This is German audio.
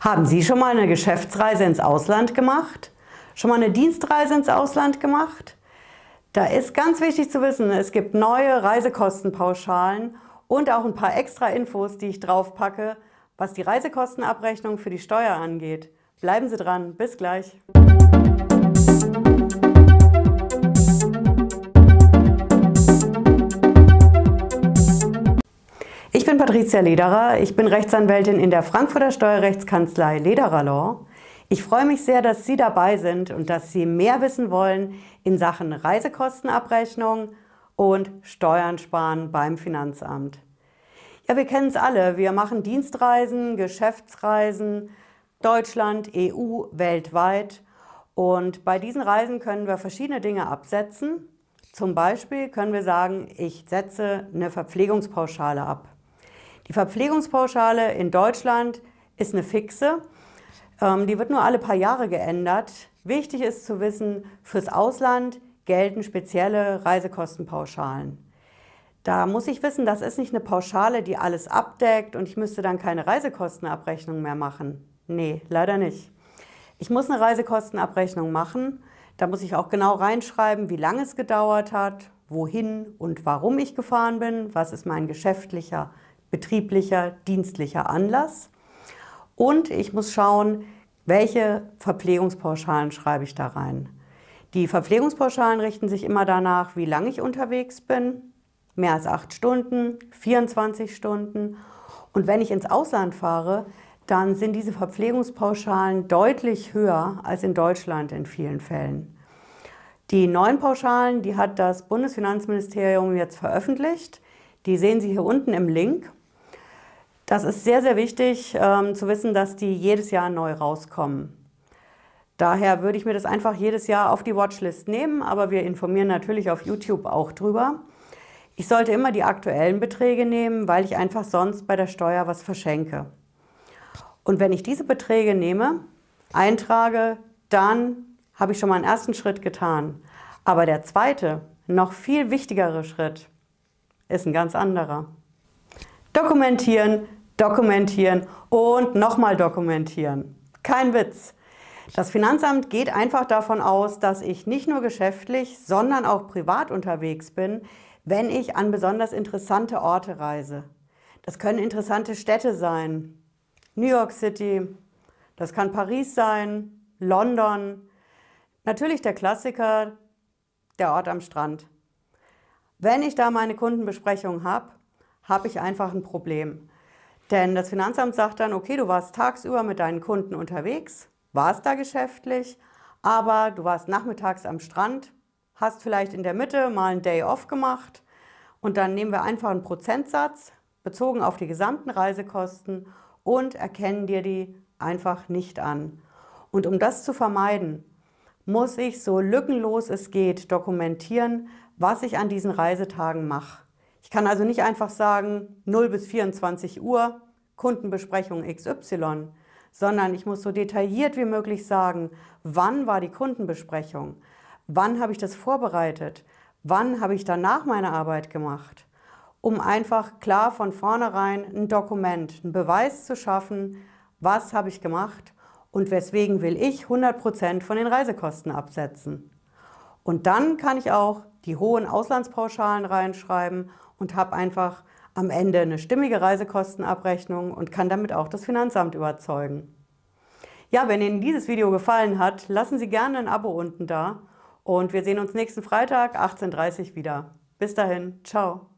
Haben Sie schon mal eine Geschäftsreise ins Ausland gemacht? Schon mal eine Dienstreise ins Ausland gemacht? Da ist ganz wichtig zu wissen, es gibt neue Reisekostenpauschalen und auch ein paar extra Infos, die ich draufpacke, was die Reisekostenabrechnung für die Steuer angeht. Bleiben Sie dran, bis gleich. Patricia Lederer, ich bin Rechtsanwältin in der Frankfurter Steuerrechtskanzlei Lederer Law. Ich freue mich sehr, dass Sie dabei sind und dass Sie mehr wissen wollen in Sachen Reisekostenabrechnung und Steuern sparen beim Finanzamt. Ja, wir kennen es alle. Wir machen Dienstreisen, Geschäftsreisen, Deutschland, EU, weltweit. Und bei diesen Reisen können wir verschiedene Dinge absetzen. Zum Beispiel können wir sagen, ich setze eine Verpflegungspauschale ab. Die Verpflegungspauschale in Deutschland ist eine fixe. Ähm, die wird nur alle paar Jahre geändert. Wichtig ist zu wissen, fürs Ausland gelten spezielle Reisekostenpauschalen. Da muss ich wissen, das ist nicht eine Pauschale, die alles abdeckt und ich müsste dann keine Reisekostenabrechnung mehr machen. Nee, leider nicht. Ich muss eine Reisekostenabrechnung machen. Da muss ich auch genau reinschreiben, wie lange es gedauert hat, wohin und warum ich gefahren bin, was ist mein geschäftlicher betrieblicher, dienstlicher Anlass. Und ich muss schauen, welche Verpflegungspauschalen schreibe ich da rein. Die Verpflegungspauschalen richten sich immer danach, wie lange ich unterwegs bin. Mehr als acht Stunden, 24 Stunden. Und wenn ich ins Ausland fahre, dann sind diese Verpflegungspauschalen deutlich höher als in Deutschland in vielen Fällen. Die neuen Pauschalen, die hat das Bundesfinanzministerium jetzt veröffentlicht. Die sehen Sie hier unten im Link. Das ist sehr, sehr wichtig ähm, zu wissen, dass die jedes Jahr neu rauskommen. Daher würde ich mir das einfach jedes Jahr auf die Watchlist nehmen, aber wir informieren natürlich auf YouTube auch drüber. Ich sollte immer die aktuellen Beträge nehmen, weil ich einfach sonst bei der Steuer was verschenke. Und wenn ich diese Beträge nehme, eintrage, dann habe ich schon mal einen ersten Schritt getan. Aber der zweite, noch viel wichtigere Schritt ist ein ganz anderer. Dokumentieren, dokumentieren und nochmal dokumentieren. Kein Witz. Das Finanzamt geht einfach davon aus, dass ich nicht nur geschäftlich, sondern auch privat unterwegs bin, wenn ich an besonders interessante Orte reise. Das können interessante Städte sein. New York City, das kann Paris sein, London. Natürlich der Klassiker, der Ort am Strand. Wenn ich da meine Kundenbesprechung habe, habe ich einfach ein Problem. Denn das Finanzamt sagt dann, okay, du warst tagsüber mit deinen Kunden unterwegs, warst da geschäftlich, aber du warst nachmittags am Strand, hast vielleicht in der Mitte mal einen Day off gemacht und dann nehmen wir einfach einen Prozentsatz bezogen auf die gesamten Reisekosten und erkennen dir die einfach nicht an. Und um das zu vermeiden, muss ich so lückenlos es geht dokumentieren, was ich an diesen Reisetagen mache. Ich kann also nicht einfach sagen 0 bis 24 Uhr Kundenbesprechung XY, sondern ich muss so detailliert wie möglich sagen, wann war die Kundenbesprechung, wann habe ich das vorbereitet, wann habe ich danach meine Arbeit gemacht, um einfach klar von vornherein ein Dokument, einen Beweis zu schaffen, was habe ich gemacht und weswegen will ich 100% von den Reisekosten absetzen. Und dann kann ich auch die hohen Auslandspauschalen reinschreiben und habe einfach am Ende eine stimmige Reisekostenabrechnung und kann damit auch das Finanzamt überzeugen. Ja, wenn Ihnen dieses Video gefallen hat, lassen Sie gerne ein Abo unten da und wir sehen uns nächsten Freitag 18.30 Uhr wieder. Bis dahin, ciao.